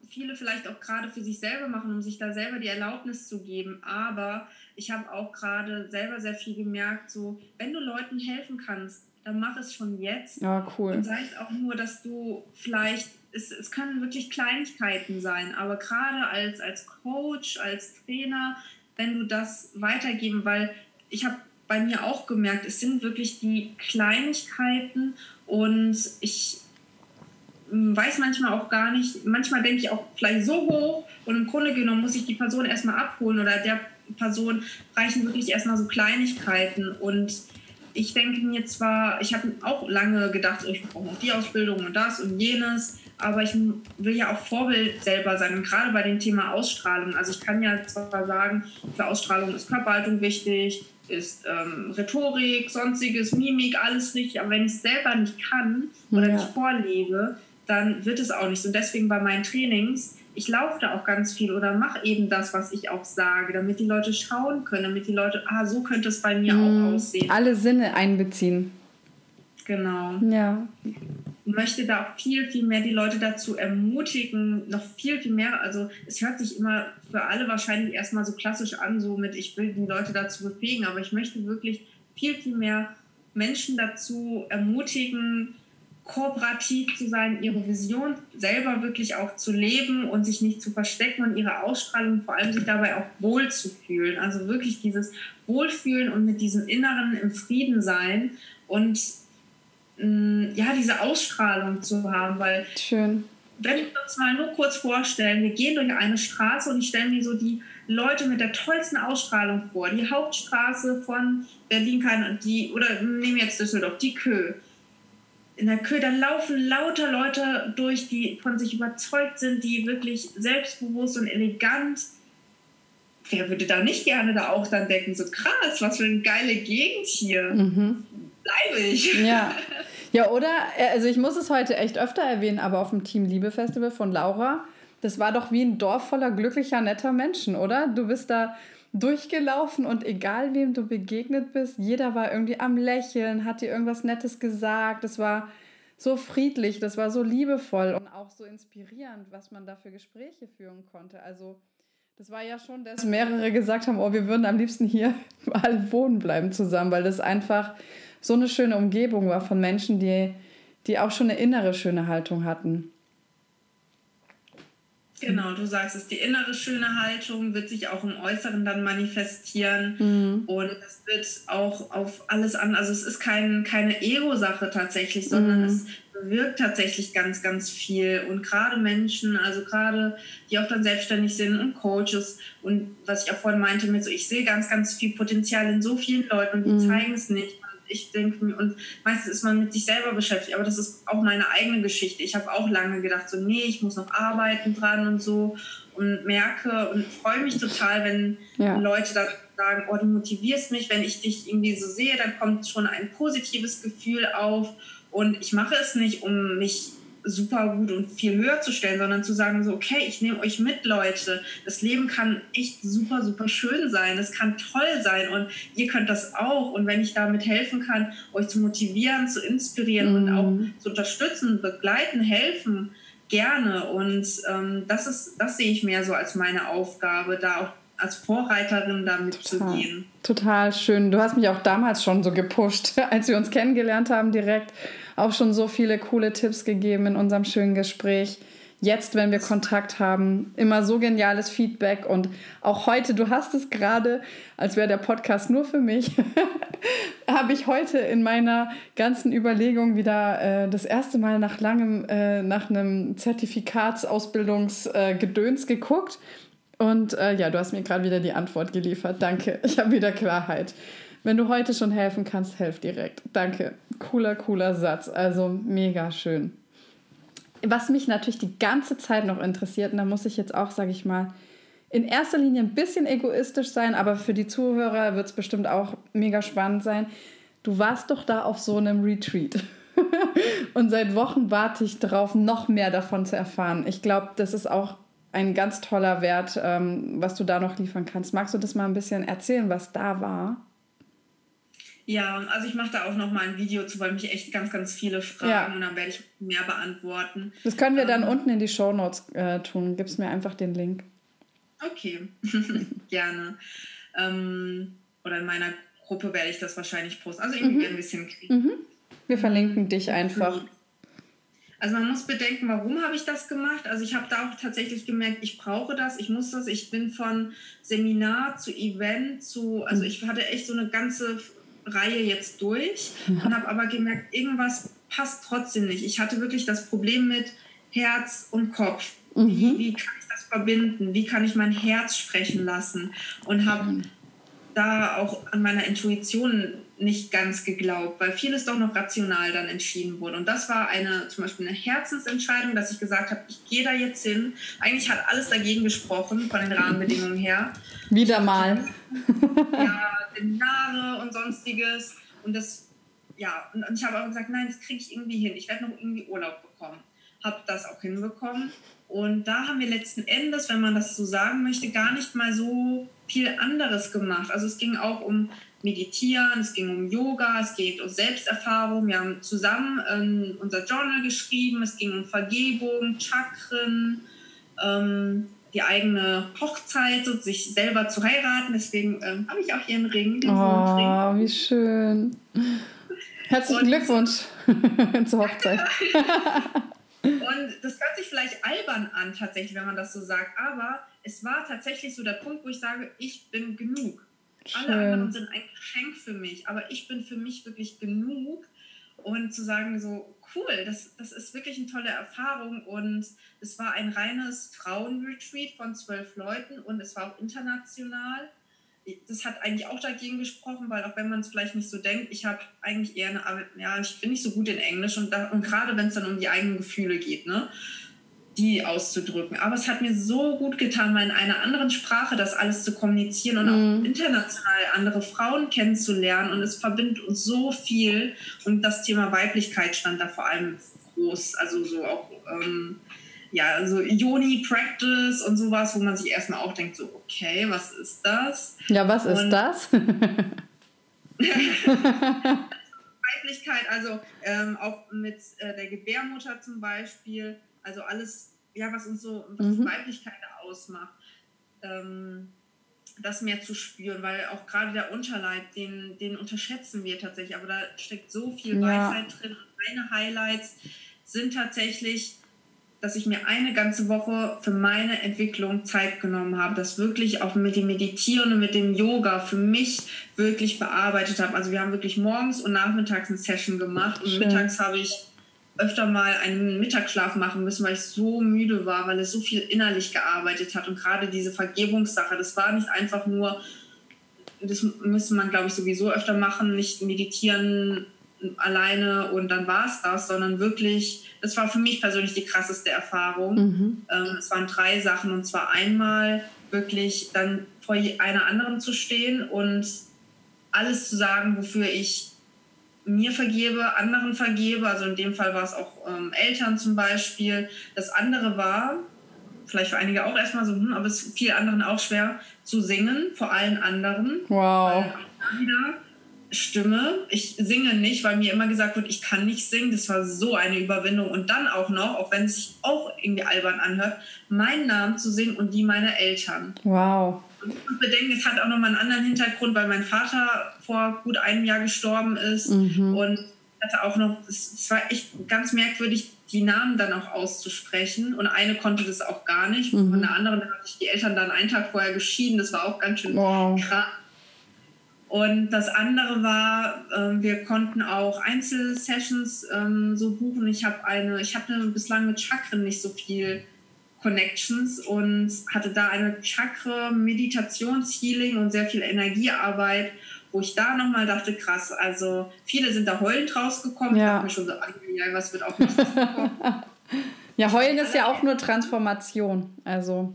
viele vielleicht auch gerade für sich selber machen, um sich da selber die Erlaubnis zu geben. Aber ich habe auch gerade selber sehr viel gemerkt, so, wenn du Leuten helfen kannst, dann mach es schon jetzt. Ja, cool. Und sei es auch nur, dass du vielleicht es, es können wirklich Kleinigkeiten sein, aber gerade als, als Coach, als Trainer, wenn du das weitergeben, weil ich habe bei mir auch gemerkt, es sind wirklich die Kleinigkeiten und ich hm, weiß manchmal auch gar nicht, manchmal denke ich auch vielleicht so hoch und im Grunde genommen muss ich die Person erstmal abholen oder der Person reichen wirklich erstmal so Kleinigkeiten und ich denke mir zwar, ich habe auch lange gedacht, oh, ich brauche noch die Ausbildung und das und jenes, aber ich will ja auch Vorbild selber sein. Und gerade bei dem Thema Ausstrahlung. Also ich kann ja zwar sagen, für Ausstrahlung ist Körperhaltung wichtig, ist ähm, Rhetorik, sonstiges, Mimik, alles richtig. Aber wenn ich es selber nicht kann oder ja. nicht vorlebe, dann wird es auch nicht. Und deswegen bei meinen Trainings, ich laufe da auch ganz viel oder mache eben das, was ich auch sage, damit die Leute schauen können, damit die Leute, ah, so könnte es bei mir mhm. auch aussehen. Alle Sinne einbeziehen. Genau. Ja. Ich möchte da auch viel, viel mehr die Leute dazu ermutigen, noch viel, viel mehr. Also es hört sich immer für alle wahrscheinlich erstmal so klassisch an, so mit, ich will die Leute dazu befähigen, aber ich möchte wirklich viel, viel mehr Menschen dazu ermutigen, kooperativ zu sein, ihre Vision selber wirklich auch zu leben und sich nicht zu verstecken und ihre Ausstrahlung vor allem sich dabei auch wohl zu fühlen. Also wirklich dieses Wohlfühlen und mit diesem Inneren im Frieden sein und ja, diese Ausstrahlung zu haben, weil Schön. wenn wir uns mal nur kurz vorstellen, wir gehen durch eine Straße und ich stelle mir so die Leute mit der tollsten Ausstrahlung vor, die Hauptstraße von Berlin kann die oder nehmen wir jetzt Düsseldorf, die Kö in der Kö, da laufen lauter Leute durch, die von sich überzeugt sind, die wirklich selbstbewusst und elegant. Wer würde da nicht gerne da auch dann denken, so krass, was für eine geile Gegend hier. Mhm. Bleibe ich. Ja. Ja, oder? Äh, also ich muss es heute echt öfter erwähnen, aber auf dem Team Liebe Festival von Laura, das war doch wie ein Dorf voller glücklicher, netter Menschen, oder? Du bist da durchgelaufen und egal wem du begegnet bist, jeder war irgendwie am Lächeln, hat dir irgendwas Nettes gesagt. Es war so friedlich, das war so liebevoll und auch so inspirierend, was man da für Gespräche führen konnte. Also das war ja schon, dass mehrere gesagt haben, oh, wir würden am liebsten hier alle wohnen bleiben zusammen, weil das einfach so eine schöne Umgebung war von Menschen, die, die auch schon eine innere schöne Haltung hatten. Genau, du sagst es, die innere schöne Haltung wird sich auch im Äußeren dann manifestieren mhm. und es wird auch auf alles an, also es ist kein, keine Ego-Sache tatsächlich, sondern mhm. es bewirkt tatsächlich ganz, ganz viel und gerade Menschen, also gerade die auch dann selbstständig sind und Coaches und was ich auch vorhin meinte mit so, ich sehe ganz, ganz viel Potenzial in so vielen Leuten und die mhm. zeigen es nicht ich denke mir, und meistens ist man mit sich selber beschäftigt, aber das ist auch meine eigene Geschichte. Ich habe auch lange gedacht, so, nee, ich muss noch arbeiten dran und so und merke und freue mich total, wenn ja. Leute dann sagen, oh, du motivierst mich, wenn ich dich irgendwie so sehe, dann kommt schon ein positives Gefühl auf und ich mache es nicht, um mich super gut und viel höher zu stellen, sondern zu sagen, so, okay, ich nehme euch mit, Leute. Das Leben kann echt super, super schön sein. Es kann toll sein und ihr könnt das auch. Und wenn ich damit helfen kann, euch zu motivieren, zu inspirieren mhm. und auch zu unterstützen, begleiten, helfen, gerne. Und ähm, das ist, das sehe ich mehr so als meine Aufgabe, da auch als Vorreiterin damit zu gehen. Total schön. Du hast mich auch damals schon so gepusht, als wir uns kennengelernt haben direkt auch schon so viele coole Tipps gegeben in unserem schönen Gespräch. Jetzt, wenn wir Kontakt haben, immer so geniales Feedback und auch heute, du hast es gerade, als wäre der Podcast nur für mich, habe ich heute in meiner ganzen Überlegung wieder äh, das erste Mal nach langem, äh, nach einem Zertifikatsausbildungsgedöns äh, geguckt. Und äh, ja, du hast mir gerade wieder die Antwort geliefert. Danke, ich habe wieder Klarheit. Wenn du heute schon helfen kannst, helf direkt. Danke. Cooler, cooler Satz. Also mega schön. Was mich natürlich die ganze Zeit noch interessiert, und da muss ich jetzt auch, sage ich mal, in erster Linie ein bisschen egoistisch sein, aber für die Zuhörer wird es bestimmt auch mega spannend sein. Du warst doch da auf so einem Retreat. und seit Wochen warte ich darauf, noch mehr davon zu erfahren. Ich glaube, das ist auch ein ganz toller Wert, ähm, was du da noch liefern kannst. Magst du das mal ein bisschen erzählen, was da war? Ja, also ich mache da auch noch mal ein Video zu, weil mich echt ganz, ganz viele fragen ja. und dann werde ich mehr beantworten. Das können wir dann ähm, unten in die Show Notes äh, tun. Gib's mir einfach den Link. Okay, gerne. Ähm, oder in meiner Gruppe werde ich das wahrscheinlich posten. Also irgendwie mhm. ein bisschen kriegen. Mhm. Wir verlinken dich einfach. Also man muss bedenken, warum habe ich das gemacht? Also ich habe da auch tatsächlich gemerkt, ich brauche das, ich muss das. Ich bin von Seminar zu Event zu, also mhm. ich hatte echt so eine ganze Reihe jetzt durch und habe aber gemerkt, irgendwas passt trotzdem nicht. Ich hatte wirklich das Problem mit Herz und Kopf. Mhm. Wie, wie, kann ich das verbinden? Wie kann ich mein Herz sprechen lassen? Und habe da auch an meiner Intuition nicht ganz geglaubt, weil vieles doch noch rational dann entschieden wurde. Und das war eine zum Beispiel eine Herzensentscheidung, dass ich gesagt habe, ich gehe da jetzt hin. Eigentlich hat alles dagegen gesprochen von den Rahmenbedingungen her. Wieder mal. ja, Seminare und sonstiges. Und das, ja, und ich habe auch gesagt, nein, das kriege ich irgendwie hin. Ich werde noch irgendwie Urlaub bekommen. Habe das auch hinbekommen. Und da haben wir letzten Endes, wenn man das so sagen möchte, gar nicht mal so viel anderes gemacht. Also es ging auch um Meditieren, es ging um Yoga, es geht um Selbsterfahrung. Wir haben zusammen ähm, unser Journal geschrieben, es ging um Vergebung, Chakren, ähm, die eigene Hochzeit, so sich selber zu heiraten. Deswegen ähm, habe ich auch hier einen Ring. Den oh, Ring. wie schön. Herzlichen Und, Glückwunsch zur Hochzeit. Und das hört sich vielleicht albern an, tatsächlich, wenn man das so sagt. Aber es war tatsächlich so der Punkt, wo ich sage, ich bin genug. Schön. Alle anderen sind ein Geschenk für mich, aber ich bin für mich wirklich genug. Und zu sagen, so cool, das, das ist wirklich eine tolle Erfahrung. Und es war ein reines Frauenretreat von zwölf Leuten und es war auch international. Das hat eigentlich auch dagegen gesprochen, weil auch wenn man es vielleicht nicht so denkt, ich habe eigentlich eher eine, ja, ich bin nicht so gut in Englisch und, da, und gerade wenn es dann um die eigenen Gefühle geht, ne? Die auszudrücken. Aber es hat mir so gut getan, mal in einer anderen Sprache das alles zu kommunizieren und mhm. auch international andere Frauen kennenzulernen. Und es verbindet uns so viel. Und das Thema Weiblichkeit stand da vor allem groß. Also so auch, ähm, ja, so Yoni Practice und sowas, wo man sich erstmal auch denkt, so, okay, was ist das? Ja, was und ist das? Weiblichkeit, also ähm, auch mit äh, der Gebärmutter zum Beispiel also alles, ja, was uns so, was mhm. Weiblichkeit ausmacht, ähm, das mehr zu spüren, weil auch gerade der Unterleib, den, den unterschätzen wir tatsächlich, aber da steckt so viel ja. Weisheit drin. meine Highlights sind tatsächlich, dass ich mir eine ganze Woche für meine Entwicklung Zeit genommen habe, das wirklich auch mit dem Meditieren und mit dem Yoga für mich wirklich bearbeitet habe. Also wir haben wirklich morgens und nachmittags eine Session gemacht und Schön. mittags habe ich öfter mal einen Mittagsschlaf machen müssen, weil ich so müde war, weil es so viel innerlich gearbeitet hat. Und gerade diese Vergebungssache, das war nicht einfach nur, das müsste man, glaube ich, sowieso öfter machen, nicht meditieren alleine und dann war es das, sondern wirklich, das war für mich persönlich die krasseste Erfahrung. Mhm. Ähm, es waren drei Sachen und zwar einmal wirklich dann vor einer anderen zu stehen und alles zu sagen, wofür ich mir vergebe, anderen vergebe. Also in dem Fall war es auch ähm, Eltern zum Beispiel. Das andere war, vielleicht für einige auch erstmal so, hm, aber es ist vielen anderen auch schwer, zu singen, vor allen anderen. Wow. Wieder Stimme. Ich singe nicht, weil mir immer gesagt wird, ich kann nicht singen. Das war so eine Überwindung. Und dann auch noch, auch wenn es sich auch irgendwie albern anhört, meinen Namen zu singen und die meiner Eltern. Wow. Und ich muss bedenken, es hat auch nochmal einen anderen Hintergrund, weil mein Vater vor gut einem Jahr gestorben ist. Mhm. Und hatte auch noch, es war echt ganz merkwürdig, die Namen dann auch auszusprechen. Und eine konnte das auch gar nicht. Mhm. Von der anderen hatte ich die Eltern dann einen Tag vorher geschieden. Das war auch ganz schön wow. krass. Und das andere war, äh, wir konnten auch Einzelsessions ähm, so buchen. Ich habe eine, ich hatte bislang mit Chakren nicht so viel Connections und hatte da eine Chakra, Meditations-Healing und sehr viel Energiearbeit, wo ich da nochmal dachte, krass, also viele sind da heulend rausgekommen. Ja. Ich dachte mir schon so, ja, was wird auch nicht Ja, heulen ist ja auch nur Transformation. Also.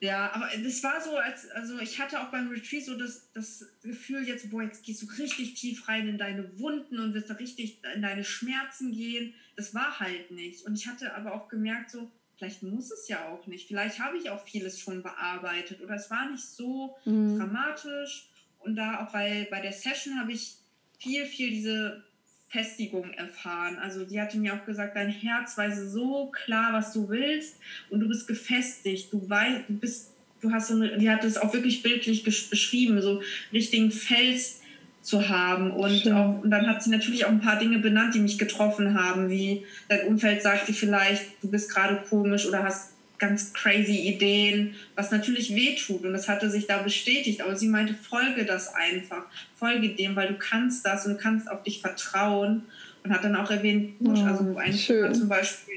Ja, aber das war so, als, also ich hatte auch beim Retreat so das, das Gefühl, jetzt, boah, jetzt gehst du richtig tief rein in deine Wunden und wirst da richtig in deine Schmerzen gehen. Das war halt nicht. Und ich hatte aber auch gemerkt, so, vielleicht muss es ja auch nicht. Vielleicht habe ich auch vieles schon bearbeitet oder es war nicht so mhm. dramatisch. Und da auch bei, bei der Session habe ich viel, viel diese Festigung erfahren. Also die hatte mir auch gesagt, dein Herz weiß so klar, was du willst und du bist gefestigt. Du weißt, du bist, du hast so eine, die hat es auch wirklich bildlich beschrieben, so richtigen Fels zu haben. Und, auch, und dann hat sie natürlich auch ein paar Dinge benannt, die mich getroffen haben, wie dein Umfeld sagt dir vielleicht, du bist gerade komisch oder hast ganz crazy Ideen, was natürlich wehtut. Und das hatte sich da bestätigt. Aber sie meinte, folge das einfach. Folge dem, weil du kannst das und kannst auf dich vertrauen. Und hat dann auch erwähnt, oh, also ein zum Beispiel,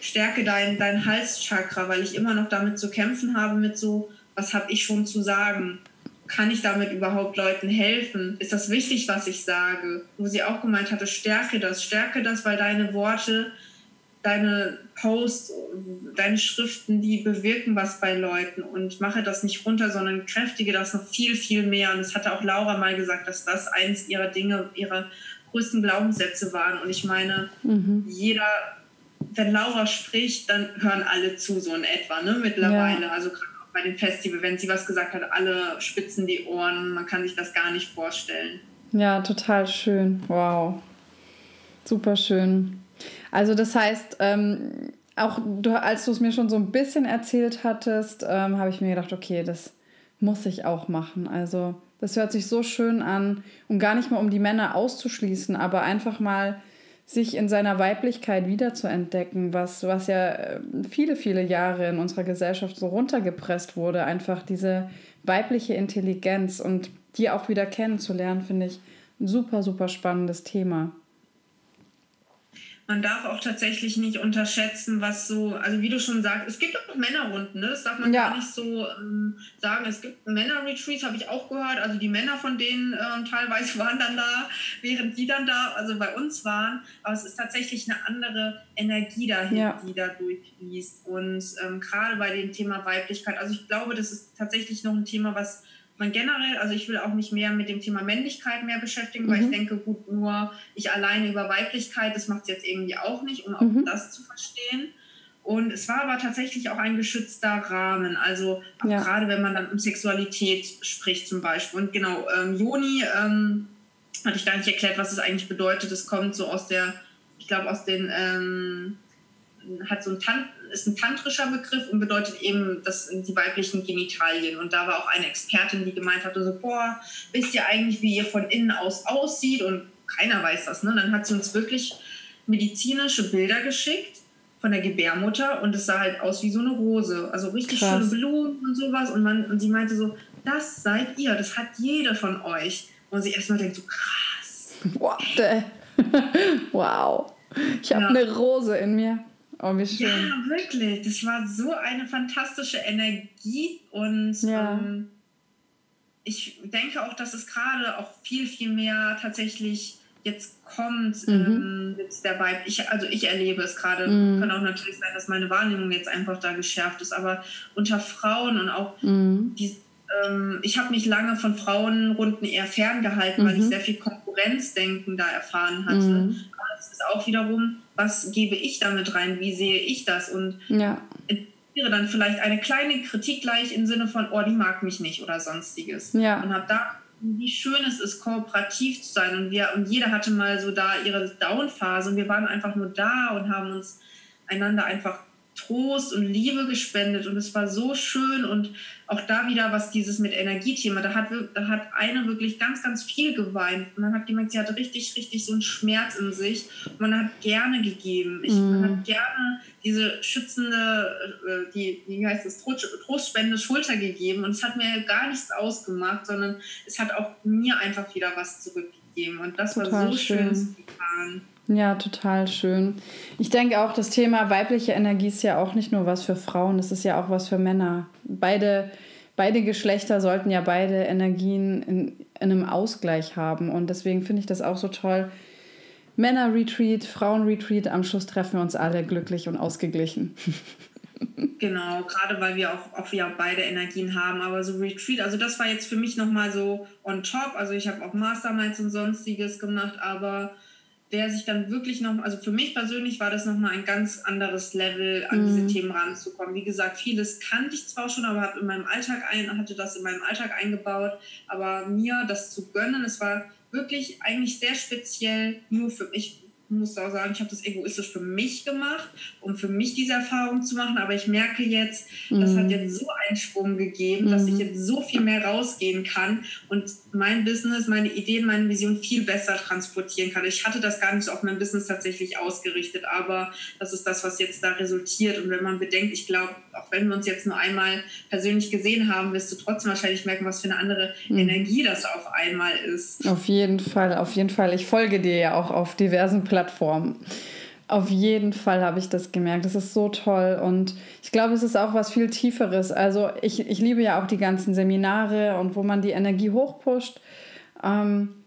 stärke dein, dein Halschakra, weil ich immer noch damit zu kämpfen habe, mit so, was habe ich schon zu sagen? kann ich damit überhaupt Leuten helfen? Ist das wichtig, was ich sage? Wo sie auch gemeint hatte, stärke das, stärke das, weil deine Worte, deine Posts, deine Schriften, die bewirken was bei Leuten und mache das nicht runter, sondern kräftige das noch viel, viel mehr. Und es hatte auch Laura mal gesagt, dass das eins ihrer Dinge, ihrer größten Glaubenssätze waren. Und ich meine, mhm. jeder, wenn Laura spricht, dann hören alle zu, so in etwa, ne, mittlerweile. Ja. Also gerade bei dem Festival, wenn sie was gesagt hat, alle spitzen die Ohren, man kann sich das gar nicht vorstellen. Ja, total schön. Wow. Super schön. Also das heißt, ähm, auch du, als du es mir schon so ein bisschen erzählt hattest, ähm, habe ich mir gedacht, okay, das muss ich auch machen. Also das hört sich so schön an, um gar nicht mal um die Männer auszuschließen, aber einfach mal sich in seiner Weiblichkeit wiederzuentdecken, was, was ja äh, viele, viele Jahre in unserer Gesellschaft so runtergepresst wurde. Einfach diese weibliche Intelligenz und die auch wieder kennenzulernen, finde ich ein super, super spannendes Thema man darf auch tatsächlich nicht unterschätzen, was so, also wie du schon sagst, es gibt auch Männerrunden, ne? das darf man ja. gar nicht so ähm, sagen. Es gibt Männer-Retreats, habe ich auch gehört, also die Männer von denen äh, teilweise waren dann da, während die dann da, also bei uns waren, aber es ist tatsächlich eine andere Energie dahin, ja. die da durchfließt. Und ähm, gerade bei dem Thema Weiblichkeit, also ich glaube, das ist tatsächlich noch ein Thema, was man generell, also ich will auch nicht mehr mit dem Thema Männlichkeit mehr beschäftigen, mhm. weil ich mhm. denke, gut, nur ich alleine über Weiblichkeit, das macht es jetzt irgendwie auch nicht, um auch mhm. das zu verstehen. Und es war aber tatsächlich auch ein geschützter Rahmen, also ja. gerade wenn man dann um Sexualität spricht zum Beispiel. Und genau, ähm, Joni ähm, hatte ich gar nicht erklärt, was es eigentlich bedeutet. Es kommt so aus der, ich glaube, aus den, ähm, hat so ein Tant ist ein tantrischer Begriff und bedeutet eben das, die weiblichen Genitalien. Und da war auch eine Expertin, die gemeint hatte, so, boah, wisst ihr eigentlich, wie ihr von innen aus aussieht? Und keiner weiß das. Ne? Dann hat sie uns wirklich medizinische Bilder geschickt von der Gebärmutter und es sah halt aus wie so eine Rose. Also richtig Krass. schöne Blumen und sowas. Und, man, und sie meinte so, das seid ihr, das hat jede von euch. Und sie erstmal denkt so, krass. What the? wow. Ich habe ja. eine Rose in mir. Oh, wie schön. Ja, wirklich. Das war so eine fantastische Energie und ja. ähm, ich denke auch, dass es gerade auch viel, viel mehr tatsächlich jetzt kommt mhm. ähm, mit der Vibe. Ich, also ich erlebe es gerade. Mhm. Kann auch natürlich sein, dass meine Wahrnehmung jetzt einfach da geschärft ist, aber unter Frauen und auch mhm. die, ähm, ich habe mich lange von Frauenrunden eher ferngehalten, weil ich mhm. sehr viel Konkurrenzdenken da erfahren hatte. Mhm. Aber das ist auch wiederum was gebe ich damit rein, wie sehe ich das und ja. wäre dann vielleicht eine kleine Kritik gleich im Sinne von, oh, die mag mich nicht oder sonstiges. Ja. Und habe da, wie schön es ist, kooperativ zu sein und wir und jeder hatte mal so da ihre Down-Phase und wir waren einfach nur da und haben uns einander einfach Trost und Liebe gespendet und es war so schön und auch da wieder, was dieses mit Energiethema, da hat, da hat eine wirklich ganz, ganz viel geweint und man hat gemerkt, sie hatte richtig, richtig so einen Schmerz in sich und man hat gerne gegeben. Ich, mm. Man hat gerne diese schützende, äh, die, wie heißt das, trostspendende Schulter gegeben und es hat mir gar nichts ausgemacht, sondern es hat auch mir einfach wieder was zurückgegeben und das Total war so schön, schön getan. Ja, total schön. Ich denke auch, das Thema weibliche Energie ist ja auch nicht nur was für Frauen, es ist ja auch was für Männer. Beide, beide Geschlechter sollten ja beide Energien in, in einem Ausgleich haben. Und deswegen finde ich das auch so toll. Männer-Retreat, Frauen-Retreat, am Schluss treffen wir uns alle glücklich und ausgeglichen. Genau, gerade weil wir auch, auch ja beide Energien haben, aber so Retreat, also das war jetzt für mich nochmal so on top. Also ich habe auch Masterminds und sonstiges gemacht, aber der sich dann wirklich noch, also für mich persönlich war das nochmal ein ganz anderes Level, an mhm. diese Themen ranzukommen. Wie gesagt, vieles kannte ich zwar schon, aber habe in meinem Alltag ein, hatte das in meinem Alltag eingebaut, aber mir das zu gönnen, es war wirklich eigentlich sehr speziell nur für mich muss auch sagen, ich habe das egoistisch für mich gemacht, um für mich diese Erfahrung zu machen. Aber ich merke jetzt, mhm. das hat mhm. jetzt so einen Sprung gegeben, mhm. dass ich mhm. jetzt so viel mehr rausgehen kann und mein Business, meine Ideen, meine Vision viel besser transportieren kann. Ich hatte das gar nicht so auf mein Business tatsächlich ausgerichtet, aber das ist das, was jetzt da resultiert. Und wenn man bedenkt, ich glaube, auch wenn wir uns jetzt nur einmal persönlich gesehen haben, wirst du trotzdem wahrscheinlich merken, was für eine andere mhm. Energie das auf einmal ist. Auf jeden Fall, auf jeden Fall. Ich folge dir ja auch auf diversen Plattformen. Auf jeden Fall habe ich das gemerkt. Das ist so toll und ich glaube, es ist auch was viel Tieferes. Also ich, ich liebe ja auch die ganzen Seminare und wo man die Energie hochpusht. Ähm,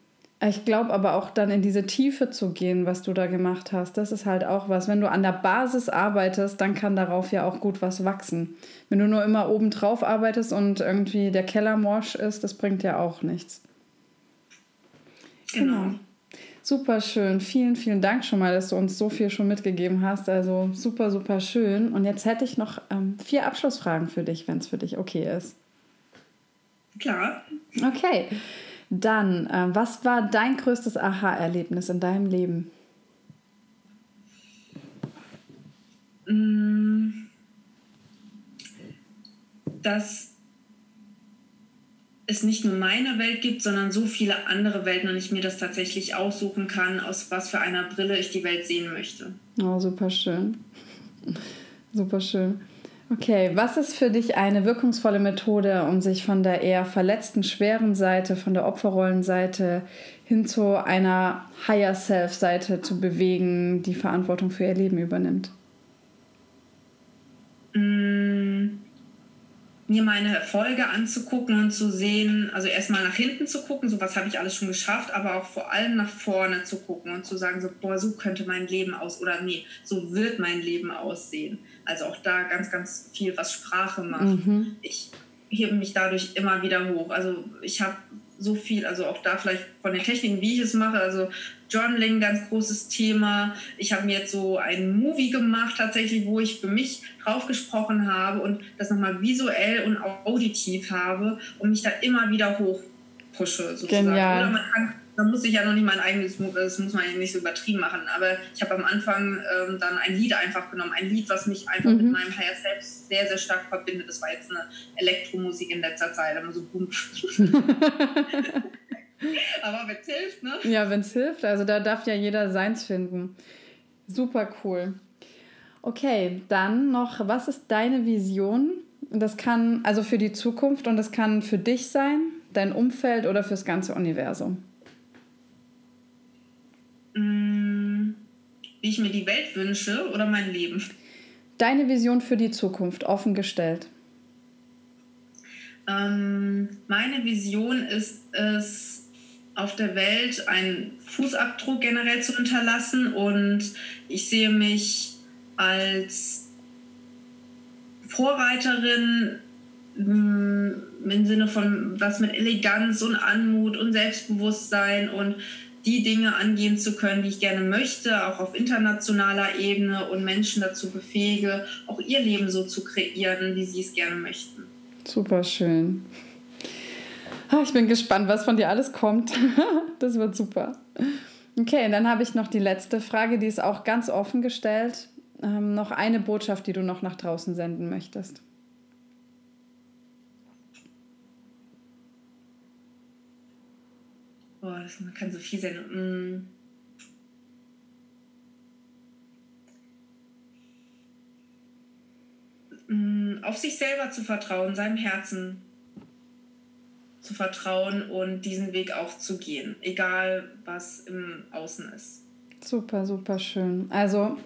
ich glaube aber auch dann in diese Tiefe zu gehen, was du da gemacht hast, das ist halt auch was. Wenn du an der Basis arbeitest, dann kann darauf ja auch gut was wachsen. Wenn du nur immer oben drauf arbeitest und irgendwie der Keller morsch ist, das bringt ja auch nichts. Genau. genau. Super schön. Vielen, vielen Dank schon mal, dass du uns so viel schon mitgegeben hast. Also super, super schön. Und jetzt hätte ich noch ähm, vier Abschlussfragen für dich, wenn es für dich okay ist. Klar. Okay. Dann, äh, was war dein größtes Aha-Erlebnis in deinem Leben? Mm. Das es nicht nur meine Welt gibt, sondern so viele andere Welten und ich mir das tatsächlich aussuchen kann, aus was für einer Brille ich die Welt sehen möchte. Oh, super schön. Super schön. Okay, was ist für dich eine wirkungsvolle Methode, um sich von der eher verletzten, schweren Seite, von der Opferrollenseite hin zu einer Higher Self-Seite zu bewegen, die Verantwortung für ihr Leben übernimmt? Mm mir meine Erfolge anzugucken und zu sehen, also erstmal nach hinten zu gucken, so was habe ich alles schon geschafft, aber auch vor allem nach vorne zu gucken und zu sagen, so, boah, so könnte mein Leben aus oder nee, so wird mein Leben aussehen. Also auch da ganz, ganz viel, was Sprache macht. Mhm. Ich hebe mich dadurch immer wieder hoch. Also ich habe so viel, also auch da vielleicht von den Techniken, wie ich es mache, also Journaling, ganz großes Thema. Ich habe mir jetzt so einen Movie gemacht, tatsächlich, wo ich für mich drauf gesprochen habe und das nochmal visuell und auditiv habe und mich da immer wieder hochpushe, sozusagen. Genial. Oder man kann man muss sich ja noch nicht mein eigenes, das muss man ja nicht so übertrieben machen, aber ich habe am Anfang ähm, dann ein Lied einfach genommen, ein Lied, was mich einfach mhm. mit meinem Higher Selbst sehr, sehr stark verbindet. Das war jetzt eine Elektromusik in letzter Zeit, immer so boom. aber wenn es hilft, ne? Ja, wenn es hilft, also da darf ja jeder seins finden. Super cool. Okay, dann noch, was ist deine Vision? Das kann also für die Zukunft und das kann für dich sein, dein Umfeld oder fürs ganze Universum. Mm, wie ich mir die Welt wünsche oder mein Leben? Deine Vision für die Zukunft, offen gestellt. Ähm, meine Vision ist es, auf der Welt einen Fußabdruck generell zu hinterlassen und ich sehe mich als Vorreiterin mm, im Sinne von was mit Eleganz und Anmut und Selbstbewusstsein und die Dinge angehen zu können, die ich gerne möchte, auch auf internationaler Ebene und Menschen dazu befähige, auch ihr Leben so zu kreieren, wie sie es gerne möchten. Super schön. Ah, ich bin gespannt, was von dir alles kommt. Das wird super. Okay, dann habe ich noch die letzte Frage, die ist auch ganz offen gestellt. Ähm, noch eine Botschaft, die du noch nach draußen senden möchtest. Boah, das, kann so viel sein. Mm, auf sich selber zu vertrauen, seinem Herzen zu vertrauen und diesen Weg auch zu gehen, egal was im Außen ist. Super, super schön. Also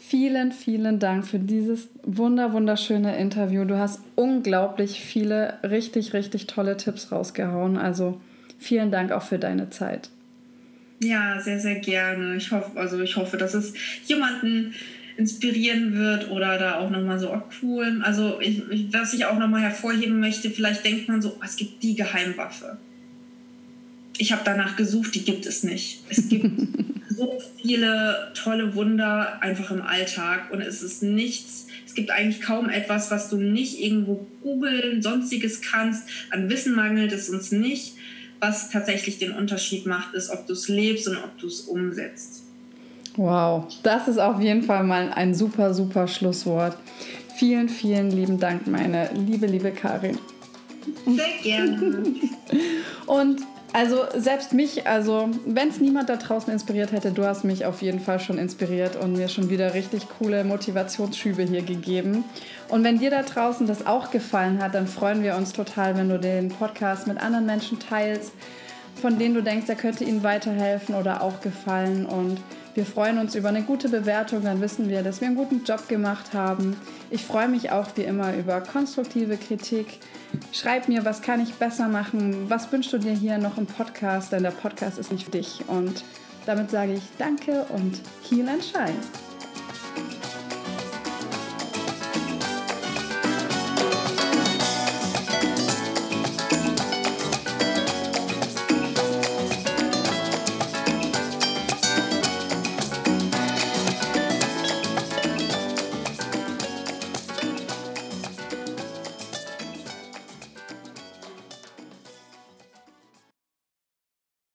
vielen, vielen Dank für dieses wunder, wunderschöne Interview. Du hast unglaublich viele richtig, richtig tolle Tipps rausgehauen. Also Vielen Dank auch für deine Zeit. Ja, sehr, sehr gerne. Ich hoffe, also ich hoffe, dass es jemanden inspirieren wird oder da auch nochmal so, oh cool. Also ich, was ich auch nochmal hervorheben möchte, vielleicht denkt man so, oh, es gibt die Geheimwaffe. Ich habe danach gesucht, die gibt es nicht. Es gibt so viele tolle Wunder einfach im Alltag und es ist nichts, es gibt eigentlich kaum etwas, was du nicht irgendwo googeln, sonstiges kannst. An Wissen mangelt es uns nicht was tatsächlich den Unterschied macht, ist, ob du es lebst und ob du es umsetzt. Wow, das ist auf jeden Fall mal ein super, super Schlusswort. Vielen, vielen lieben Dank, meine liebe, liebe Karin. Sehr gerne. und also selbst mich, also wenn es niemand da draußen inspiriert hätte, du hast mich auf jeden Fall schon inspiriert und mir schon wieder richtig coole Motivationsschübe hier gegeben. Und wenn dir da draußen das auch gefallen hat, dann freuen wir uns total, wenn du den Podcast mit anderen Menschen teilst, von denen du denkst, er könnte ihnen weiterhelfen oder auch gefallen. Und Wir freuen uns über eine gute Bewertung, dann wissen wir, dass wir einen guten Job gemacht haben. Ich freue mich auch wie immer über konstruktive Kritik. Schreib mir, was kann ich besser machen? Was wünschst du dir hier noch im Podcast? Denn der Podcast ist nicht für dich. Und damit sage ich Danke und Heal and Shine.